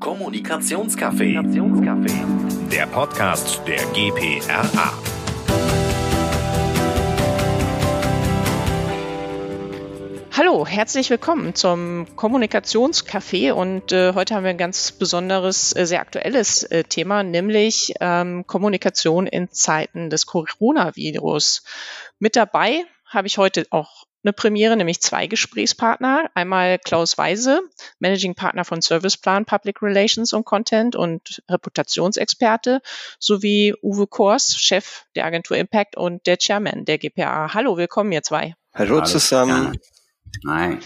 Kommunikationscafé. Der Podcast der GPRA. Hallo, herzlich willkommen zum Kommunikationscafé und äh, heute haben wir ein ganz besonderes, äh, sehr aktuelles äh, Thema, nämlich ähm, Kommunikation in Zeiten des Coronavirus. Mit dabei habe ich heute auch eine Premiere, nämlich zwei Gesprächspartner. Einmal Klaus Weise, Managing Partner von Serviceplan Public Relations und Content und Reputationsexperte, sowie Uwe Kors, Chef der Agentur Impact und der Chairman der GPA. Hallo, willkommen ihr zwei. Hallo, Hallo zusammen. Nein.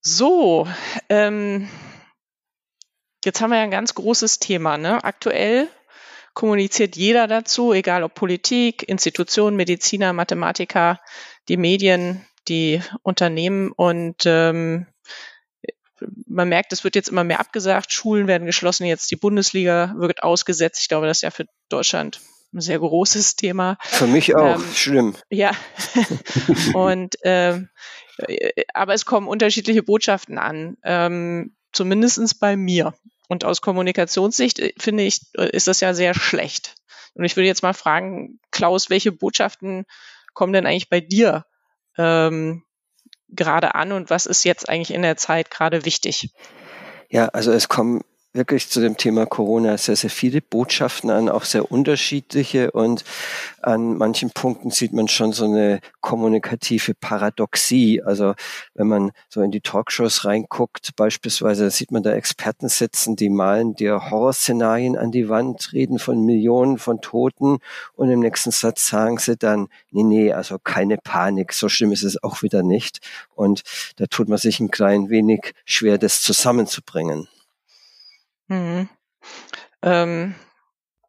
So, ähm, jetzt haben wir ja ein ganz großes Thema. Ne? Aktuell kommuniziert jeder dazu, egal ob Politik, Institutionen, Mediziner, Mathematiker, die Medien, die Unternehmen und ähm, man merkt, es wird jetzt immer mehr abgesagt, Schulen werden geschlossen, jetzt die Bundesliga wird ausgesetzt. Ich glaube, das ist ja für Deutschland ein sehr großes Thema. Für mich auch, ähm, schlimm. Ja. und ähm, aber es kommen unterschiedliche Botschaften an, ähm, zumindest bei mir. Und aus Kommunikationssicht äh, finde ich, äh, ist das ja sehr schlecht. Und ich würde jetzt mal fragen, Klaus, welche Botschaften kommen denn eigentlich bei dir ähm, gerade an und was ist jetzt eigentlich in der Zeit gerade wichtig? Ja, also es kommen wirklich zu dem Thema Corona sehr, sehr viele Botschaften an, auch sehr unterschiedliche. Und an manchen Punkten sieht man schon so eine kommunikative Paradoxie. Also wenn man so in die Talkshows reinguckt, beispielsweise sieht man da Experten sitzen, die malen dir Horrorszenarien an die Wand, reden von Millionen von Toten und im nächsten Satz sagen sie dann, nee, nee, also keine Panik, so schlimm ist es auch wieder nicht. Und da tut man sich ein klein wenig schwer, das zusammenzubringen. Mhm. Ähm,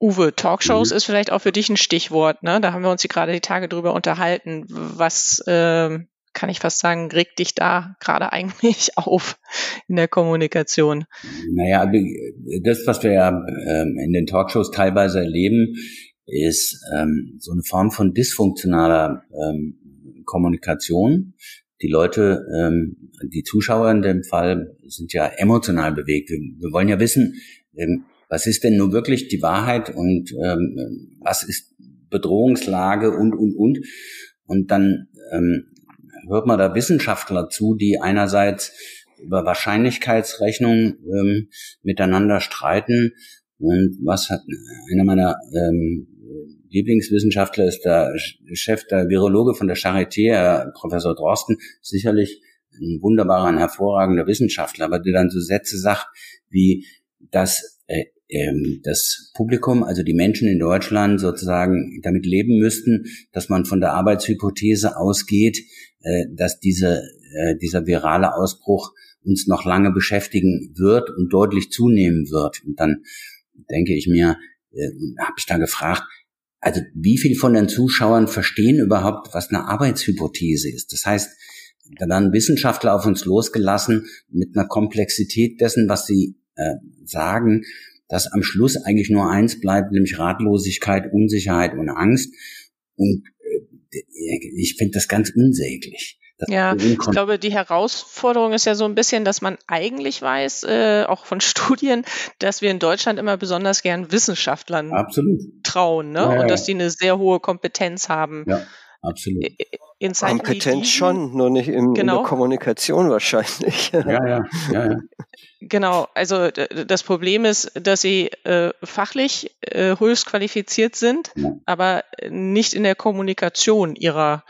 Uwe, Talkshows mhm. ist vielleicht auch für dich ein Stichwort. Ne? Da haben wir uns hier gerade die Tage drüber unterhalten. Was ähm, kann ich fast sagen, regt dich da gerade eigentlich auf in der Kommunikation? Naja, das, was wir ja ähm, in den Talkshows teilweise erleben, ist ähm, so eine Form von dysfunktionaler ähm, Kommunikation. Die Leute, ähm, die Zuschauer in dem Fall sind ja emotional bewegt. Wir, wir wollen ja wissen, ähm, was ist denn nun wirklich die Wahrheit und ähm, was ist Bedrohungslage und, und, und. Und dann ähm, hört man da Wissenschaftler zu, die einerseits über Wahrscheinlichkeitsrechnung ähm, miteinander streiten. Und was hat einer meiner ähm, Lieblingswissenschaftler ist der Chef der Virologe von der Charité, Herr Professor Drosten, sicherlich ein wunderbarer, ein hervorragender Wissenschaftler, aber der dann so Sätze sagt, wie dass äh, ähm, das Publikum, also die Menschen in Deutschland sozusagen damit leben müssten, dass man von der Arbeitshypothese ausgeht, äh, dass diese, äh, dieser virale Ausbruch uns noch lange beschäftigen wird und deutlich zunehmen wird. Und dann denke ich mir, äh, habe ich da gefragt, also wie viel von den Zuschauern verstehen überhaupt, was eine Arbeitshypothese ist? Das heißt, da werden Wissenschaftler auf uns losgelassen mit einer Komplexität dessen, was sie äh, sagen, dass am Schluss eigentlich nur eins bleibt, nämlich Ratlosigkeit, Unsicherheit und Angst. Und äh, ich finde das ganz unsäglich. Ja, ich glaube, die Herausforderung ist ja so ein bisschen, dass man eigentlich weiß, äh, auch von Studien, dass wir in Deutschland immer besonders gern Wissenschaftlern Absolut. trauen ne? Ja, ja. und dass die eine sehr hohe Kompetenz haben. Ja, absolut. In Zeiten Kompetenz schon, nur nicht im, genau. in der Kommunikation wahrscheinlich. Ja, ja, ja, ja. Genau, also das Problem ist, dass sie äh, fachlich äh, höchst qualifiziert sind, ja. aber nicht in der Kommunikation ihrer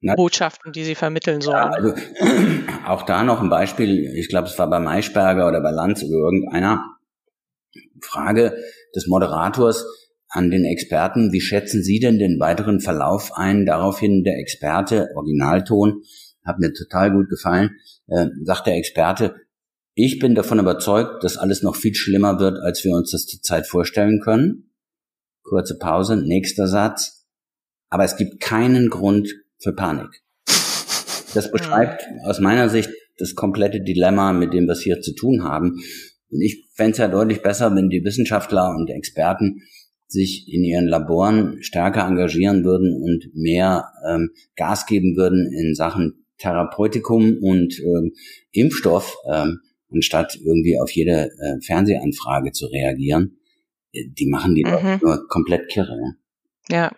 na, Botschaften, die sie vermitteln sollen. Ja, also, auch da noch ein Beispiel, ich glaube, es war bei Maischberger oder bei Lanz oder irgendeiner Frage des Moderators an den Experten, wie schätzen Sie denn den weiteren Verlauf ein? Daraufhin der Experte, Originalton, hat mir total gut gefallen, äh, sagt der Experte, ich bin davon überzeugt, dass alles noch viel schlimmer wird, als wir uns das zurzeit vorstellen können. Kurze Pause, nächster Satz. Aber es gibt keinen Grund, für Panik. Das beschreibt aus meiner Sicht das komplette Dilemma, mit dem wir es hier zu tun haben. Und ich fände es ja deutlich besser, wenn die Wissenschaftler und Experten sich in ihren Laboren stärker engagieren würden und mehr ähm, Gas geben würden in Sachen Therapeutikum und ähm, Impfstoff, ähm, anstatt irgendwie auf jede äh, Fernsehanfrage zu reagieren. Äh, die machen die mhm. nur komplett kirre. Ja,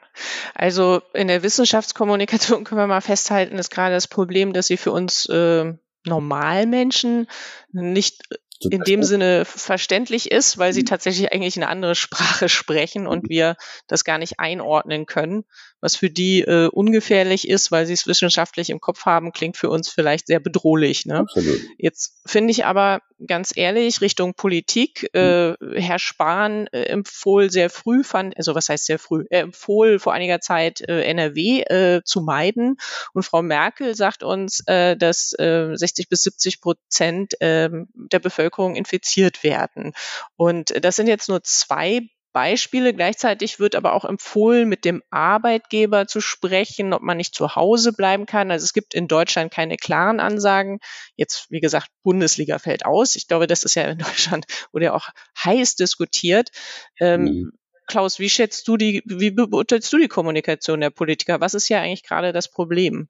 also in der Wissenschaftskommunikation können wir mal festhalten, ist gerade das Problem, dass sie für uns äh, Normalmenschen nicht in dem Sinne verständlich ist, weil sie mhm. tatsächlich eigentlich eine andere Sprache sprechen und wir das gar nicht einordnen können. Was für die äh, ungefährlich ist, weil sie es wissenschaftlich im Kopf haben, klingt für uns vielleicht sehr bedrohlich. Ne? Absolut. Jetzt finde ich aber ganz ehrlich Richtung Politik. Äh, Herr Spahn äh, empfohl sehr früh, fand, also was heißt sehr früh? Er empfohl vor einiger Zeit äh, NRW äh, zu meiden und Frau Merkel sagt uns, äh, dass äh, 60 bis 70 Prozent äh, der Bevölkerung infiziert werden. Und das sind jetzt nur zwei Beispiele. Gleichzeitig wird aber auch empfohlen, mit dem Arbeitgeber zu sprechen, ob man nicht zu Hause bleiben kann. Also es gibt in Deutschland keine klaren Ansagen. Jetzt, wie gesagt, Bundesliga fällt aus. Ich glaube, das ist ja in Deutschland wurde ja auch heiß diskutiert. Ähm, mhm. Klaus, wie schätzt du die, wie beurteilst du die Kommunikation der Politiker? Was ist ja eigentlich gerade das Problem?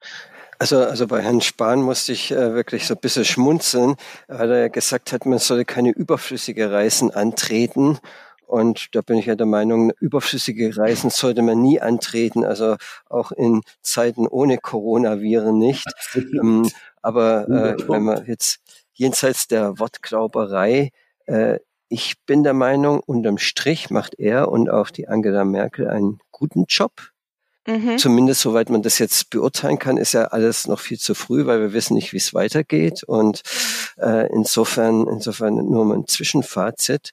Also, also bei Herrn Spahn musste ich äh, wirklich so ein bisschen schmunzeln, weil er gesagt hat, man solle keine überflüssige Reisen antreten. Und da bin ich ja der Meinung, überflüssige Reisen sollte man nie antreten, also auch in Zeiten ohne Coronaviren nicht. ähm, aber äh, wenn man jetzt jenseits der Wortglauberei, äh, ich bin der Meinung, unterm Strich macht er und auch die Angela Merkel einen guten Job. Mhm. Zumindest soweit man das jetzt beurteilen kann, ist ja alles noch viel zu früh, weil wir wissen nicht, wie es weitergeht. Und äh, insofern, insofern nur mal ein Zwischenfazit.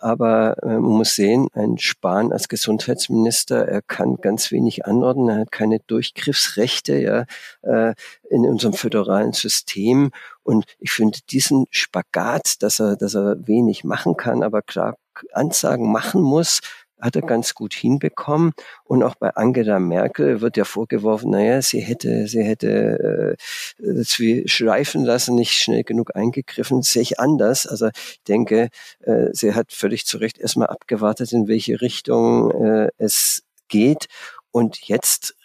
Aber äh, man muss sehen, ein Spahn als Gesundheitsminister, er kann ganz wenig anordnen, er hat keine Durchgriffsrechte ja, äh, in unserem föderalen System. Und ich finde diesen Spagat, dass er, dass er wenig machen kann, aber klar Ansagen machen muss, hat er ganz gut hinbekommen. Und auch bei Angela Merkel wird ja vorgeworfen, naja, sie hätte, sie hätte äh, das schleifen lassen, nicht schnell genug eingegriffen. Sehe ich anders. Also ich denke, äh, sie hat völlig zu Recht erstmal abgewartet, in welche Richtung äh, es geht. Und jetzt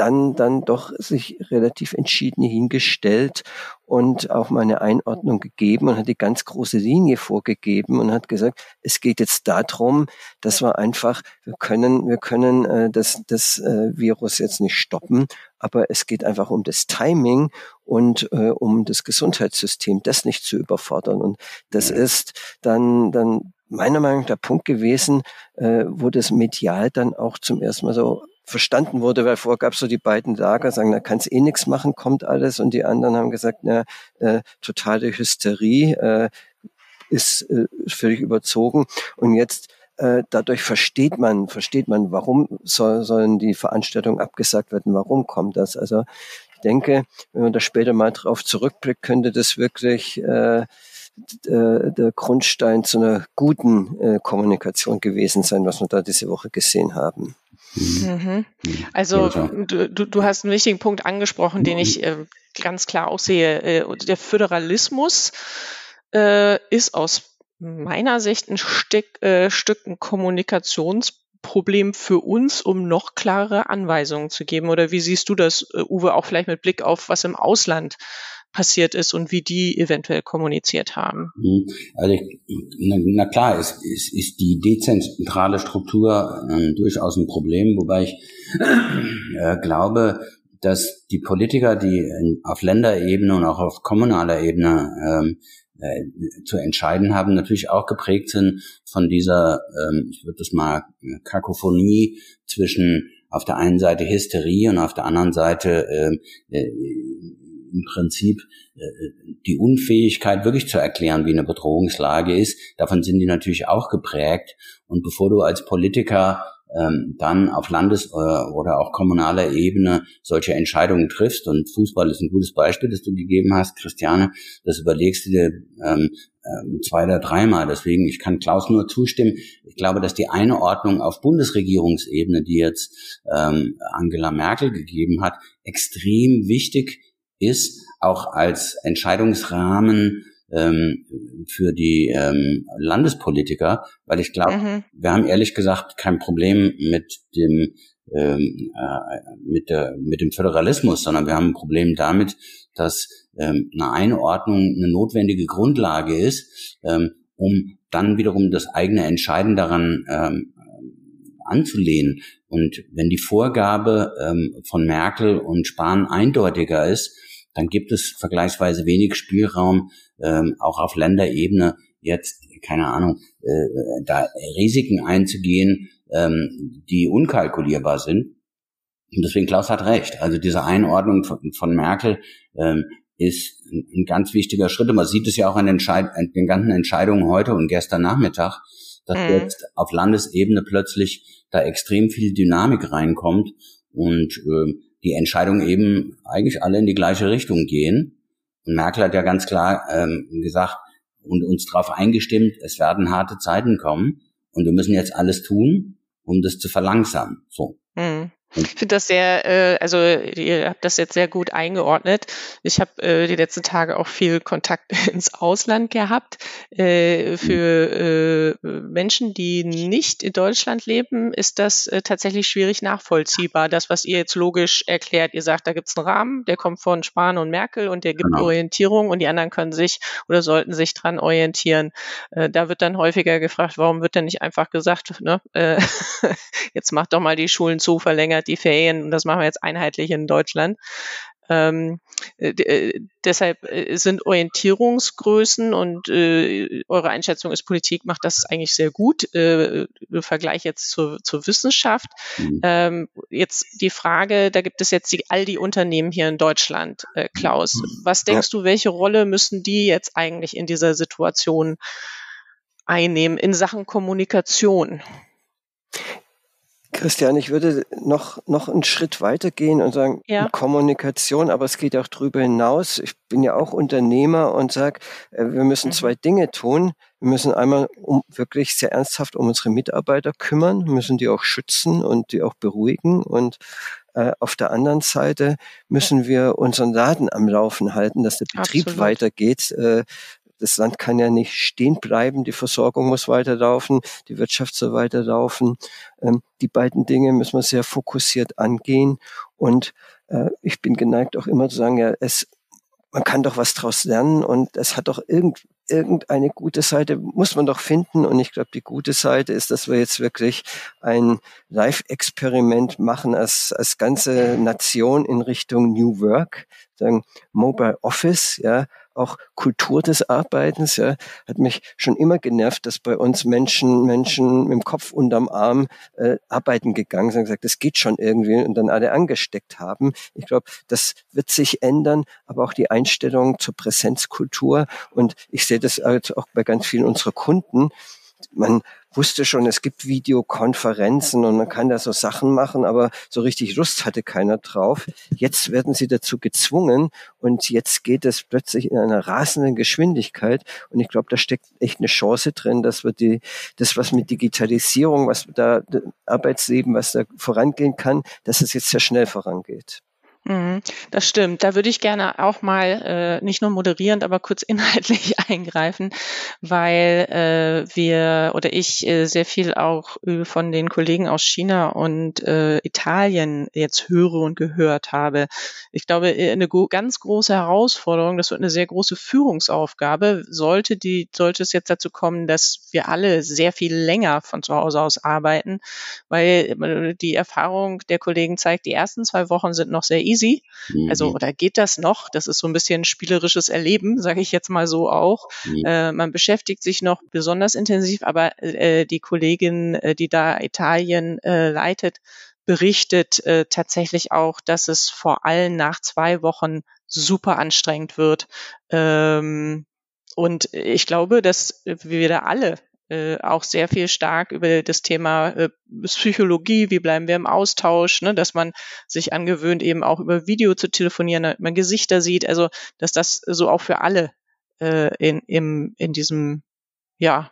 dann, dann doch sich relativ entschieden hingestellt und auch mal eine Einordnung gegeben und hat die ganz große Linie vorgegeben und hat gesagt, es geht jetzt darum, dass wir einfach, wir können, wir können äh, das, das äh, Virus jetzt nicht stoppen, aber es geht einfach um das Timing und äh, um das Gesundheitssystem, das nicht zu überfordern. Und das ist dann, dann meiner Meinung nach der Punkt gewesen, äh, wo das medial dann auch zum ersten Mal so verstanden wurde, weil vorher gab es so die beiden Lager, sagen, da kannst eh nichts machen, kommt alles. Und die anderen haben gesagt, na, äh, totale Hysterie äh, ist äh, völlig überzogen. Und jetzt äh, dadurch versteht man, versteht man, warum soll, sollen die Veranstaltungen abgesagt werden, warum kommt das? Also ich denke, wenn man da später mal drauf zurückblickt, könnte das wirklich äh, der Grundstein zu einer guten äh, Kommunikation gewesen sein, was wir da diese Woche gesehen haben. Mhm. mhm. Also du, du hast einen wichtigen Punkt angesprochen, den ich äh, ganz klar auch sehe. Äh, der Föderalismus äh, ist aus meiner Sicht ein Stück, äh, Stück ein Kommunikationsproblem für uns, um noch klarere Anweisungen zu geben. Oder wie siehst du das, äh, Uwe, auch vielleicht mit Blick auf was im Ausland passiert ist und wie die eventuell kommuniziert haben. Mhm. Also na, klar, es, es ist die dezentrale Struktur äh, durchaus ein Problem, wobei ich äh, glaube, dass die Politiker, die in, auf Länderebene und auch auf kommunaler Ebene ähm, äh, zu entscheiden haben, natürlich auch geprägt sind von dieser, ähm, ich würde das mal Kakophonie zwischen auf der einen Seite Hysterie und auf der anderen Seite ähm, äh, im Prinzip äh, die Unfähigkeit wirklich zu erklären, wie eine Bedrohungslage ist. Davon sind die natürlich auch geprägt. Und bevor du als Politiker ähm, dann auf Landes- äh, oder auch kommunaler Ebene solche Entscheidungen triffst. Und Fußball ist ein gutes Beispiel, das du gegeben hast, Christiane. Das überlegst du dir ähm, ähm, zwei oder dreimal. Deswegen, ich kann Klaus nur zustimmen. Ich glaube, dass die Einordnung auf Bundesregierungsebene, die jetzt ähm, Angela Merkel gegeben hat, extrem wichtig ist, auch als Entscheidungsrahmen ähm, für die ähm, Landespolitiker, weil ich glaube, mhm. wir haben ehrlich gesagt kein Problem mit dem ähm, äh, mit, der, mit dem Föderalismus, sondern wir haben ein Problem damit, dass ähm, eine Einordnung eine notwendige Grundlage ist, ähm, um dann wiederum das eigene Entscheiden daran ähm, anzulehnen. Und wenn die Vorgabe ähm, von Merkel und Spahn eindeutiger ist, dann gibt es vergleichsweise wenig Spielraum, ähm, auch auf Länderebene jetzt, keine Ahnung, äh, da Risiken einzugehen, ähm, die unkalkulierbar sind. Und deswegen Klaus hat recht. Also diese Einordnung von, von Merkel ähm, ist ein, ein, ganz wichtiger Schritt. Und man sieht es ja auch an den, an den ganzen Entscheidungen heute und gestern Nachmittag, dass mhm. jetzt auf Landesebene plötzlich da extrem viel Dynamik reinkommt und äh, die Entscheidungen eben eigentlich alle in die gleiche Richtung gehen. Und Merkel hat ja ganz klar ähm, gesagt und uns darauf eingestimmt, es werden harte Zeiten kommen und wir müssen jetzt alles tun, um das zu verlangsamen. So. Mhm. Ich finde das sehr, äh, also ihr habt das jetzt sehr gut eingeordnet. Ich habe äh, die letzten Tage auch viel Kontakt ins Ausland gehabt. Äh, für äh, Menschen, die nicht in Deutschland leben, ist das äh, tatsächlich schwierig nachvollziehbar. Das, was ihr jetzt logisch erklärt, ihr sagt, da gibt es einen Rahmen, der kommt von Spahn und Merkel und der gibt genau. Orientierung und die anderen können sich oder sollten sich dran orientieren. Äh, da wird dann häufiger gefragt, warum wird denn nicht einfach gesagt, ne, äh, jetzt macht doch mal die Schulen zu, verlängert verlängert die Ferien und das machen wir jetzt einheitlich in Deutschland. Ähm, äh, äh, deshalb äh, sind Orientierungsgrößen und äh, eure Einschätzung ist, Politik macht das eigentlich sehr gut äh, im Vergleich jetzt zur, zur Wissenschaft. Mhm. Ähm, jetzt die Frage, da gibt es jetzt die, all die Unternehmen hier in Deutschland, äh, Klaus. Mhm. Was denkst du, welche Rolle müssen die jetzt eigentlich in dieser Situation einnehmen in Sachen Kommunikation? Christian, ich würde noch, noch einen Schritt weiter gehen und sagen, ja. Kommunikation, aber es geht auch darüber hinaus. Ich bin ja auch Unternehmer und sage, äh, wir müssen mhm. zwei Dinge tun. Wir müssen einmal um, wirklich sehr ernsthaft um unsere Mitarbeiter kümmern, müssen die auch schützen und die auch beruhigen. Und äh, auf der anderen Seite müssen wir unseren Laden am Laufen halten, dass der Betrieb Absolut. weitergeht. Äh, das Land kann ja nicht stehen bleiben, die Versorgung muss weiterlaufen, die Wirtschaft soll weiterlaufen. Ähm, die beiden Dinge müssen wir sehr fokussiert angehen. Und äh, ich bin geneigt auch immer zu sagen, ja, es, man kann doch was draus lernen und es hat doch irgend, irgendeine gute Seite, muss man doch finden. Und ich glaube, die gute Seite ist, dass wir jetzt wirklich ein Live-Experiment machen als, als ganze Nation in Richtung New Work, sagen Mobile Office, ja, auch Kultur des Arbeitens. Ja, hat mich schon immer genervt, dass bei uns Menschen, Menschen mit dem Kopf unterm Arm äh, arbeiten gegangen sind und gesagt, das geht schon irgendwie und dann alle angesteckt haben. Ich glaube, das wird sich ändern, aber auch die Einstellung zur Präsenzkultur. Und ich sehe das auch bei ganz vielen unserer Kunden. Man wusste schon, es gibt Videokonferenzen und man kann da so Sachen machen, aber so richtig Lust hatte keiner drauf. Jetzt werden sie dazu gezwungen und jetzt geht es plötzlich in einer rasenden Geschwindigkeit und ich glaube, da steckt echt eine Chance drin, dass wir die, das was mit Digitalisierung, was da Arbeitsleben, was da vorangehen kann, dass es jetzt sehr schnell vorangeht. Mhm, das stimmt. Da würde ich gerne auch mal äh, nicht nur moderierend, aber kurz inhaltlich eingreifen, weil äh, wir oder ich äh, sehr viel auch äh, von den Kollegen aus China und äh, Italien jetzt höre und gehört habe. Ich glaube, äh, eine ganz große Herausforderung, das wird eine sehr große Führungsaufgabe, sollte die, sollte es jetzt dazu kommen, dass wir alle sehr viel länger von zu Hause aus arbeiten, weil äh, die Erfahrung der Kollegen zeigt, die ersten zwei Wochen sind noch sehr easy. Also, mhm. oder geht das noch? Das ist so ein bisschen spielerisches Erleben, sage ich jetzt mal so auch. Mhm. Äh, man beschäftigt sich noch besonders intensiv, aber äh, die Kollegin, äh, die da Italien äh, leitet, berichtet äh, tatsächlich auch, dass es vor allem nach zwei Wochen super anstrengend wird. Ähm, und ich glaube, dass wir da alle äh, auch sehr viel stark über das Thema äh, Psychologie, wie bleiben wir im Austausch, ne, dass man sich angewöhnt, eben auch über Video zu telefonieren, damit man Gesichter sieht, also dass das so auch für alle äh, in, im, in diesem, ja,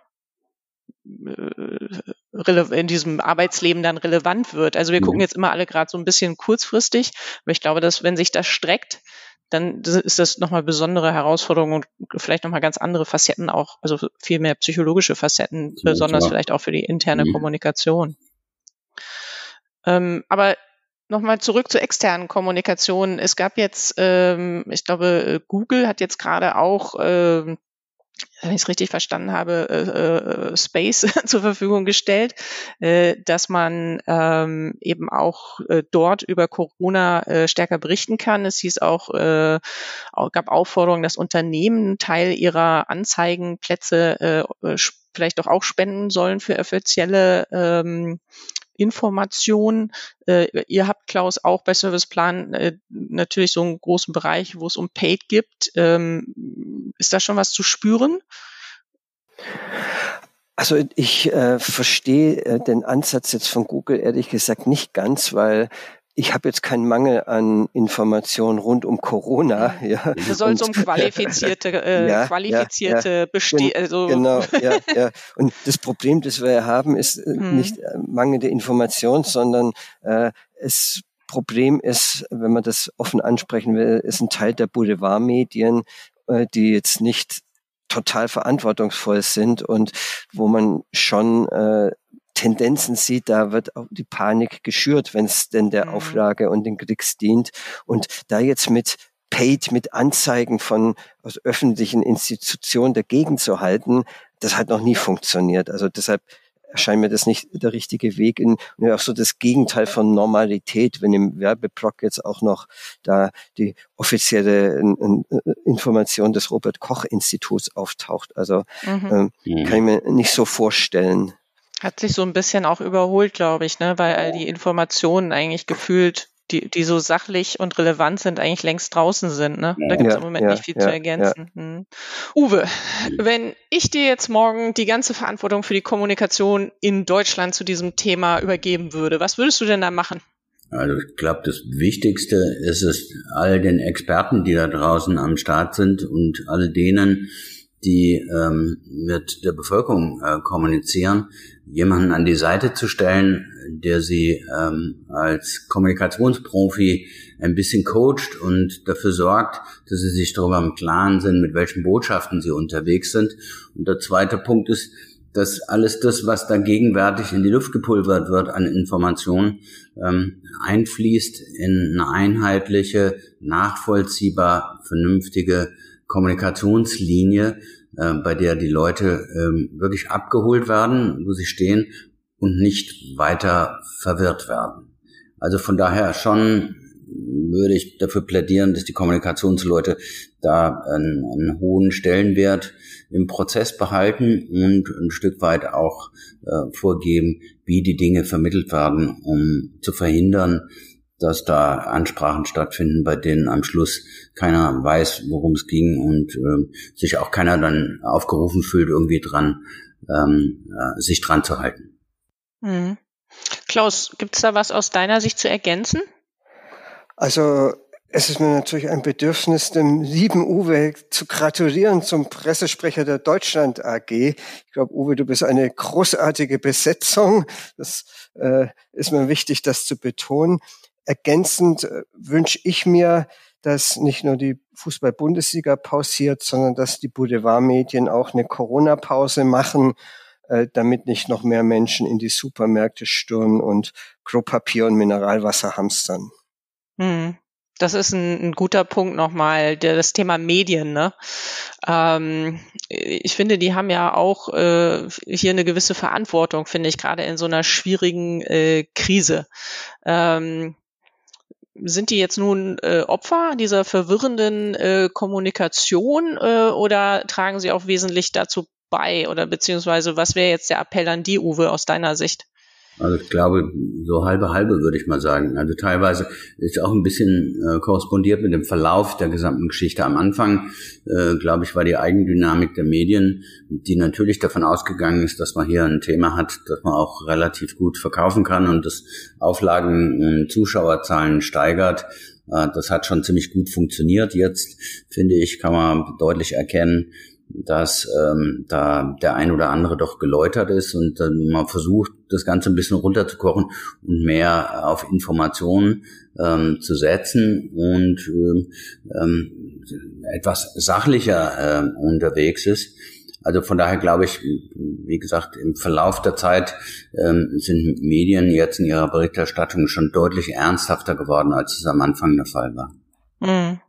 äh, in diesem Arbeitsleben dann relevant wird. Also wir gucken mhm. jetzt immer alle gerade so ein bisschen kurzfristig, aber ich glaube, dass wenn sich das streckt, dann ist das nochmal besondere Herausforderung und vielleicht nochmal ganz andere Facetten auch, also viel mehr psychologische Facetten, ja, besonders klar. vielleicht auch für die interne mhm. Kommunikation. Ähm, aber Nochmal zurück zur externen Kommunikation. Es gab jetzt, ähm, ich glaube, Google hat jetzt gerade auch ähm, wenn ich es richtig verstanden habe, äh, äh, Space zur Verfügung gestellt, äh, dass man ähm, eben auch äh, dort über Corona äh, stärker berichten kann. Es hieß auch, äh, gab Aufforderungen, dass Unternehmen Teil ihrer Anzeigenplätze äh, vielleicht doch auch spenden sollen für offizielle ähm, Information. Äh, ihr habt, Klaus, auch bei Serviceplan äh, natürlich so einen großen Bereich, wo es um Paid gibt. Ähm, ist da schon was zu spüren? Also ich äh, verstehe äh, den Ansatz jetzt von Google ehrlich gesagt nicht ganz, weil ich habe jetzt keinen Mangel an Informationen rund um Corona. Ja. Da soll es um qualifizierte, äh, ja, qualifizierte ja, ja. Beste also Genau, ja, ja. Und das Problem, das wir haben, ist hm. nicht äh, mangelnde Information, sondern äh, es Problem ist, wenn man das offen ansprechen will, ist ein Teil der Boulevardmedien, äh, die jetzt nicht total verantwortungsvoll sind und wo man schon äh, Tendenzen sieht, da wird auch die Panik geschürt, wenn es denn der mhm. Auflage und den Klicks dient. Und da jetzt mit Paid, mit Anzeigen von aus öffentlichen Institutionen dagegen zu halten, das hat noch nie funktioniert. Also deshalb erscheint mir das nicht der richtige Weg in und auch so das Gegenteil von Normalität, wenn im Werbeblock jetzt auch noch da die offizielle Information des Robert Koch Instituts auftaucht. Also mhm. ähm, kann ich mir nicht so vorstellen. Hat sich so ein bisschen auch überholt, glaube ich, ne? weil all die Informationen eigentlich gefühlt, die, die so sachlich und relevant sind, eigentlich längst draußen sind. Ne? Da gibt es ja, im Moment ja, nicht viel ja, zu ergänzen. Hm. Uwe, wenn ich dir jetzt morgen die ganze Verantwortung für die Kommunikation in Deutschland zu diesem Thema übergeben würde, was würdest du denn da machen? Also ich glaube, das Wichtigste ist es, all den Experten, die da draußen am Start sind und all denen, die ähm, mit der Bevölkerung äh, kommunizieren, jemanden an die Seite zu stellen, der sie ähm, als Kommunikationsprofi ein bisschen coacht und dafür sorgt, dass sie sich darüber im Klaren sind, mit welchen Botschaften sie unterwegs sind. Und der zweite Punkt ist, dass alles das, was da gegenwärtig in die Luft gepulvert wird an Informationen, ähm, einfließt in eine einheitliche, nachvollziehbar, vernünftige Kommunikationslinie, äh, bei der die Leute äh, wirklich abgeholt werden, wo sie stehen und nicht weiter verwirrt werden. Also von daher schon würde ich dafür plädieren, dass die Kommunikationsleute da einen, einen hohen Stellenwert im Prozess behalten und ein Stück weit auch äh, vorgeben, wie die Dinge vermittelt werden, um zu verhindern, dass da Ansprachen stattfinden, bei denen am Schluss keiner weiß, worum es ging und äh, sich auch keiner dann aufgerufen fühlt, irgendwie dran, ähm, äh, sich dran zu halten. Mhm. Klaus, gibt es da was aus deiner Sicht zu ergänzen? Also es ist mir natürlich ein Bedürfnis, dem lieben Uwe zu gratulieren zum Pressesprecher der Deutschland AG. Ich glaube, Uwe, du bist eine großartige Besetzung. Das äh, ist mir wichtig, das zu betonen. Ergänzend äh, wünsche ich mir, dass nicht nur die Fußball-Bundesliga pausiert, sondern dass die Boulevardmedien auch eine Corona-Pause machen, äh, damit nicht noch mehr Menschen in die Supermärkte stürmen und Klopapier und Mineralwasser hamstern. Hm. Das ist ein, ein guter Punkt nochmal, der, das Thema Medien. Ne? Ähm, ich finde, die haben ja auch äh, hier eine gewisse Verantwortung, finde ich, gerade in so einer schwierigen äh, Krise. Ähm, sind die jetzt nun äh, Opfer dieser verwirrenden äh, Kommunikation äh, oder tragen sie auch wesentlich dazu bei? Oder beziehungsweise was wäre jetzt der Appell an die, Uwe, aus deiner Sicht? Also ich glaube, so halbe halbe würde ich mal sagen. Also teilweise ist auch ein bisschen äh, korrespondiert mit dem Verlauf der gesamten Geschichte. Am Anfang, äh, glaube ich, war die Eigendynamik der Medien, die natürlich davon ausgegangen ist, dass man hier ein Thema hat, das man auch relativ gut verkaufen kann und das Auflagen und Zuschauerzahlen steigert. Äh, das hat schon ziemlich gut funktioniert. Jetzt, finde ich, kann man deutlich erkennen, dass ähm, da der ein oder andere doch geläutert ist und äh, man versucht, das Ganze ein bisschen runterzukochen und mehr auf Informationen ähm, zu setzen und ähm, ähm etwas sachlicher äh, unterwegs ist. Also von daher glaube ich, wie gesagt, im Verlauf der Zeit ähm, sind Medien jetzt in ihrer Berichterstattung schon deutlich ernsthafter geworden, als es am Anfang der Fall war. Mhm.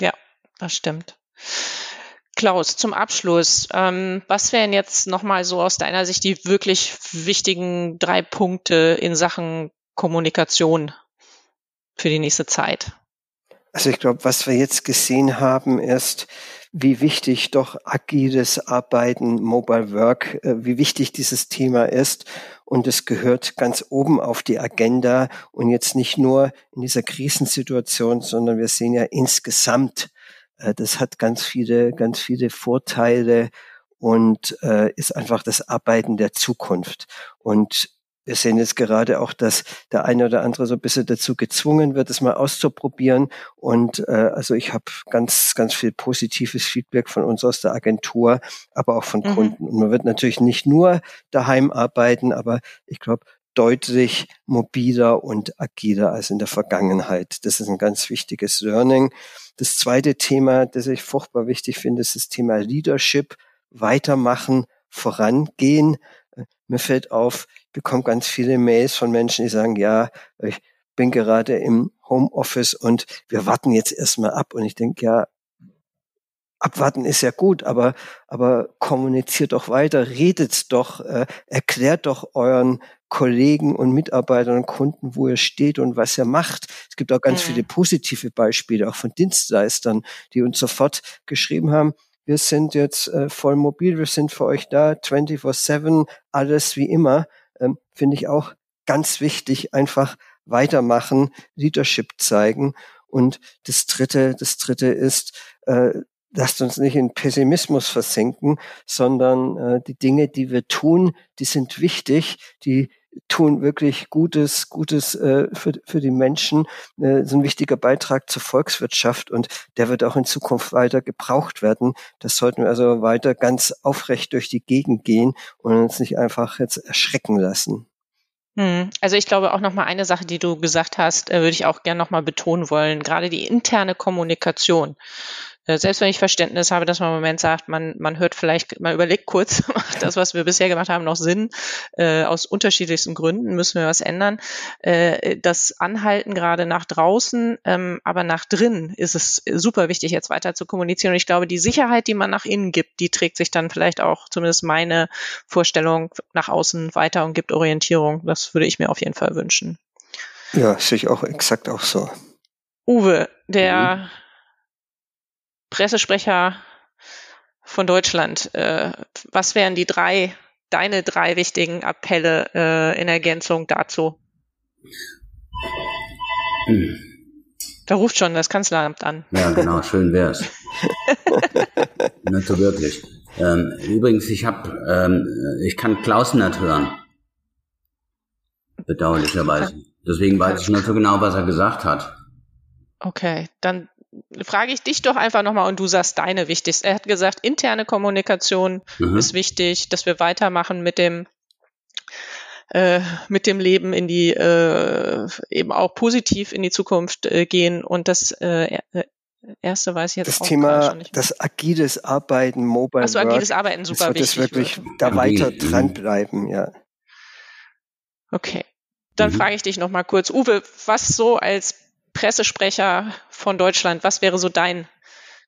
Ja, das stimmt. Klaus, zum Abschluss, ähm, was wären jetzt nochmal so aus deiner Sicht die wirklich wichtigen drei Punkte in Sachen Kommunikation für die nächste Zeit? Also ich glaube, was wir jetzt gesehen haben, ist, wie wichtig doch agiles Arbeiten, Mobile Work, äh, wie wichtig dieses Thema ist. Und es gehört ganz oben auf die Agenda und jetzt nicht nur in dieser Krisensituation, sondern wir sehen ja insgesamt, das hat ganz viele, ganz viele Vorteile und äh, ist einfach das Arbeiten der Zukunft. Und wir sehen jetzt gerade auch, dass der eine oder andere so ein bisschen dazu gezwungen wird, es mal auszuprobieren. Und äh, also ich habe ganz, ganz viel positives Feedback von uns aus der Agentur, aber auch von mhm. Kunden. Und man wird natürlich nicht nur daheim arbeiten, aber ich glaube, deutlich mobiler und agiler als in der Vergangenheit. Das ist ein ganz wichtiges Learning. Das zweite Thema, das ich furchtbar wichtig finde, ist das Thema Leadership. Weitermachen, vorangehen. Mir fällt auf, ich bekomme ganz viele Mails von Menschen, die sagen, ja, ich bin gerade im Homeoffice und wir warten jetzt erstmal ab. Und ich denke, ja, abwarten ist ja gut, aber, aber kommuniziert doch weiter, redet doch, äh, erklärt doch euren Kollegen und Mitarbeitern und Kunden, wo ihr steht und was ihr macht. Es gibt auch ganz mhm. viele positive Beispiele, auch von Dienstleistern, die uns sofort geschrieben haben, wir sind jetzt äh, voll mobil, wir sind für euch da, 24-7, alles wie immer. Ähm, Finde ich auch ganz wichtig, einfach weitermachen, Leadership zeigen. Und das dritte, das dritte ist, äh, lasst uns nicht in Pessimismus versenken, sondern äh, die Dinge, die wir tun, die sind wichtig, die tun wirklich Gutes, Gutes äh, für, für die Menschen. Äh, so ein wichtiger Beitrag zur Volkswirtschaft und der wird auch in Zukunft weiter gebraucht werden. Das sollten wir also weiter ganz aufrecht durch die Gegend gehen und uns nicht einfach jetzt erschrecken lassen. Hm. Also ich glaube auch noch mal eine Sache, die du gesagt hast, äh, würde ich auch gerne noch mal betonen wollen. Gerade die interne Kommunikation. Äh, selbst wenn ich Verständnis habe, dass man im Moment sagt, man, man hört vielleicht, man überlegt kurz, macht das, was wir bisher gemacht haben, noch Sinn? Äh, aus unterschiedlichsten Gründen müssen wir was ändern. Äh, das Anhalten gerade nach draußen, ähm, aber nach drinnen ist es super wichtig, jetzt weiter zu kommunizieren. Und ich glaube, die Sicherheit, die man nach innen gibt, die trägt sich dann vielleicht auch, zumindest meine Vorstellung, nach außen weiter und gibt Orientierung. Das würde ich mir auf jeden Fall wünschen. Ja, sehe ich auch exakt auch so. Uwe, der mhm Pressesprecher von Deutschland. Äh, was wären die drei, deine drei wichtigen Appelle äh, in Ergänzung dazu? Hm. Da ruft schon das Kanzleramt an. Ja, genau, schön wär's. Nicht so wirklich. Ähm, übrigens, ich habe, ähm, ich kann Klaus nicht hören. Bedauerlicherweise. Deswegen weiß ich nicht so genau, was er gesagt hat. Okay, dann frage ich dich doch einfach nochmal und du sagst deine wichtigste. Er hat gesagt, interne Kommunikation mhm. ist wichtig, dass wir weitermachen mit dem äh, mit dem Leben in die äh, eben auch positiv in die Zukunft äh, gehen und das äh, äh erste weiß ich jetzt das auch Thema nicht das agiles Arbeiten Mobile Achso, agiles Arbeiten super wichtig das wirklich wird. da weiter dranbleiben ja okay dann mhm. frage ich dich noch mal kurz Uwe was so als Pressesprecher von Deutschland, was wäre so dein,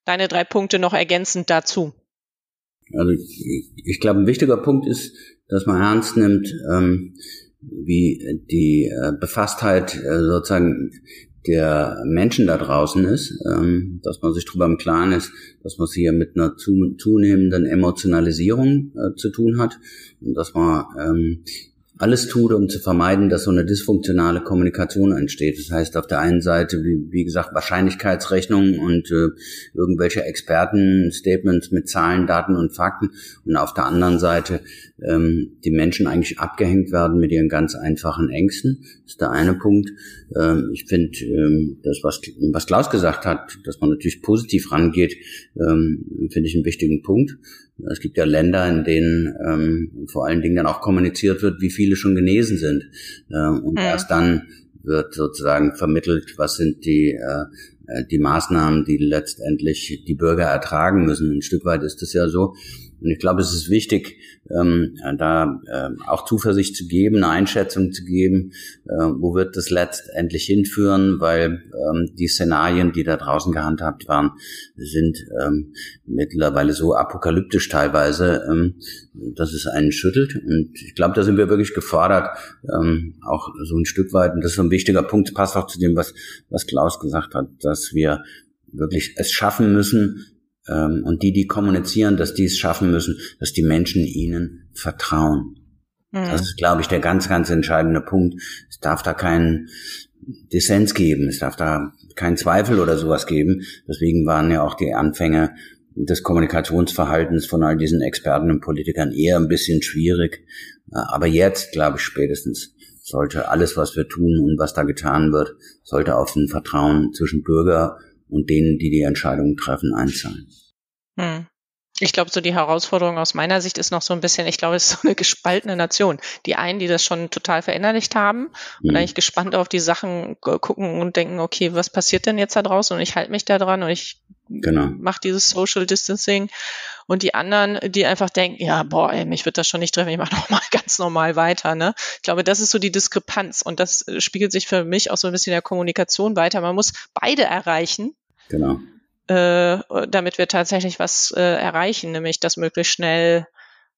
deine drei Punkte noch ergänzend dazu? Also ich, glaube, ein wichtiger Punkt ist, dass man ernst nimmt, ähm, wie die äh, Befasstheit äh, sozusagen der Menschen da draußen ist, ähm, dass man sich darüber im Klaren ist, dass man es hier mit einer zunehmenden Emotionalisierung äh, zu tun hat und dass man ähm, alles tut, um zu vermeiden, dass so eine dysfunktionale Kommunikation entsteht. Das heißt, auf der einen Seite, wie, wie gesagt, Wahrscheinlichkeitsrechnungen und äh, irgendwelche Experten-Statements mit Zahlen, Daten und Fakten und auf der anderen Seite ähm, die Menschen eigentlich abgehängt werden mit ihren ganz einfachen Ängsten. Das ist der eine Punkt. Ähm, ich finde, ähm, das, was, was Klaus gesagt hat, dass man natürlich positiv rangeht, ähm, finde ich einen wichtigen Punkt. Es gibt ja Länder, in denen ähm, vor allen Dingen dann auch kommuniziert wird, wie viele schon genesen sind. Äh, und mhm. erst dann wird sozusagen vermittelt, was sind die äh, äh, die Maßnahmen, die letztendlich die Bürger ertragen müssen. Ein Stück weit ist es ja so. Und ich glaube, es ist wichtig, ähm, da äh, auch Zuversicht zu geben, eine Einschätzung zu geben, äh, wo wird das letztendlich hinführen, weil ähm, die Szenarien, die da draußen gehandhabt waren, sind ähm, mittlerweile so apokalyptisch teilweise, ähm, dass es einen schüttelt. Und ich glaube, da sind wir wirklich gefordert, ähm, auch so ein Stück weit, und das ist ein wichtiger Punkt, passt auch zu dem, was, was Klaus gesagt hat, dass wir wirklich es schaffen müssen, ähm, und die, die kommunizieren, dass die es schaffen müssen, dass die Menschen ihnen vertrauen. Mhm. Das ist, glaube ich, der ganz, ganz entscheidende Punkt. Es darf da keinen Dissens geben, es darf da keinen Zweifel oder sowas geben. Deswegen waren ja auch die Anfänge des Kommunikationsverhaltens von all diesen Experten und Politikern eher ein bisschen schwierig. Aber jetzt, glaube ich, spätestens sollte alles, was wir tun und was da getan wird, sollte auf ein Vertrauen zwischen Bürger und denen, die die Entscheidungen treffen, einzahlen. Hm. Ich glaube, so die Herausforderung aus meiner Sicht ist noch so ein bisschen, ich glaube, es ist so eine gespaltene Nation. Die einen, die das schon total verinnerlicht haben und mhm. eigentlich gespannt auf die Sachen gucken und denken, okay, was passiert denn jetzt da draußen? Und ich halte mich da dran und ich genau. mache dieses Social Distancing. Und die anderen, die einfach denken, ja, boah, ey, mich wird das schon nicht treffen, ich mache nochmal ganz normal weiter. Ne? Ich glaube, das ist so die Diskrepanz und das äh, spiegelt sich für mich auch so ein bisschen in der Kommunikation weiter. Man muss beide erreichen. Genau äh, damit wir tatsächlich was äh, erreichen, nämlich das möglichst schnell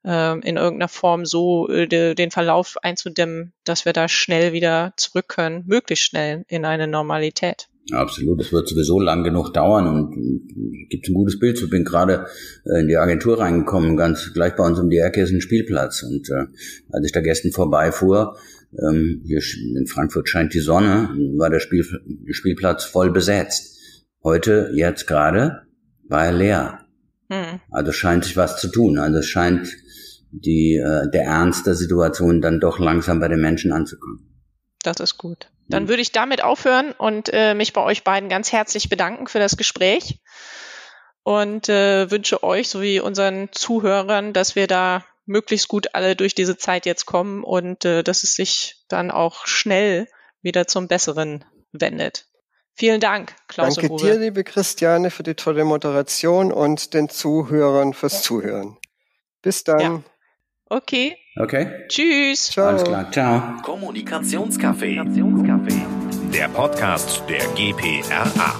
äh, in irgendeiner Form so äh, de, den Verlauf einzudämmen, dass wir da schnell wieder zurück können, möglichst schnell in eine Normalität. Absolut, das wird sowieso lang genug dauern und gibt ein gutes Bild. Ich bin gerade äh, in die Agentur reingekommen, ganz gleich bei uns um die Ecke ist ein Spielplatz und äh, als ich da gestern vorbeifuhr, ähm, hier in Frankfurt scheint die Sonne, war der, Spiel, der Spielplatz voll besetzt. Heute, jetzt gerade, war er leer. Hm. Also scheint sich was zu tun. Also es scheint die, äh, der Ernst der Situation dann doch langsam bei den Menschen anzukommen. Das ist gut. Dann würde ich damit aufhören und äh, mich bei euch beiden ganz herzlich bedanken für das Gespräch und äh, wünsche euch sowie unseren Zuhörern, dass wir da möglichst gut alle durch diese Zeit jetzt kommen und äh, dass es sich dann auch schnell wieder zum Besseren wendet. Vielen Dank, Klaus Danke dir, liebe Christiane, für die tolle Moderation und den Zuhörern fürs Zuhören. Bis dann. Ja. Okay. Okay. Tschüss. Ciao. Alles klar. Ciao. Kommunikationscafé. Der Podcast der GPRA.